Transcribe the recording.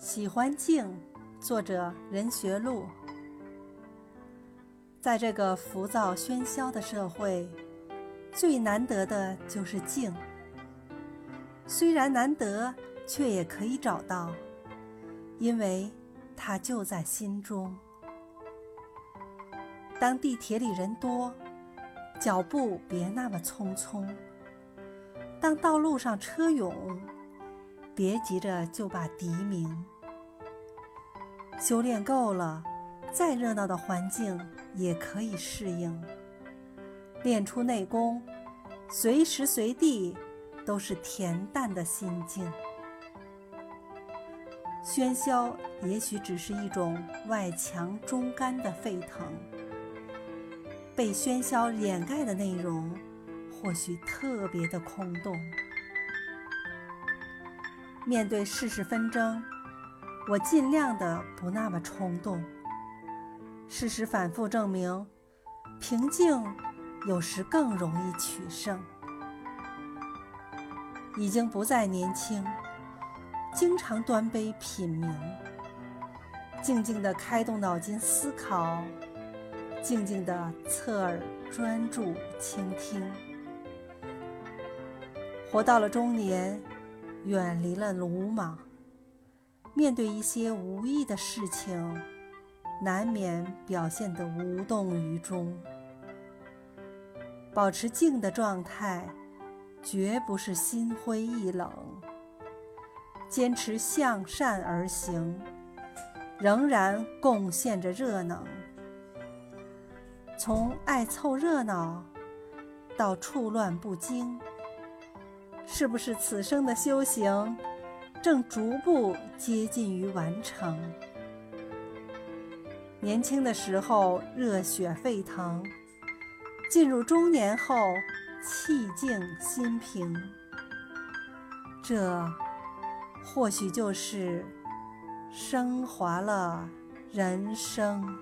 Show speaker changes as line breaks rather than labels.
喜欢静，作者任学路。在这个浮躁喧嚣的社会，最难得的就是静。虽然难得，却也可以找到，因为它就在心中。当地铁里人多，脚步别那么匆匆；当道路上车涌，别急着就把笛鸣。修炼够了，再热闹的环境也可以适应。练出内功，随时随地都是恬淡的心境。喧嚣也许只是一种外强中干的沸腾，被喧嚣掩盖的内容，或许特别的空洞。面对世事纷争。我尽量的不那么冲动。事实反复证明，平静有时更容易取胜。已经不再年轻，经常端杯品茗，静静地开动脑筋思考，静静地侧耳专注倾听。活到了中年，远离了鲁莽。面对一些无意的事情，难免表现得无动于衷。保持静的状态，绝不是心灰意冷。坚持向善而行，仍然贡献着热能。从爱凑热闹到处乱不惊，是不是此生的修行？正逐步接近于完成。年轻的时候热血沸腾，进入中年后气静心平，这或许就是升华了人生。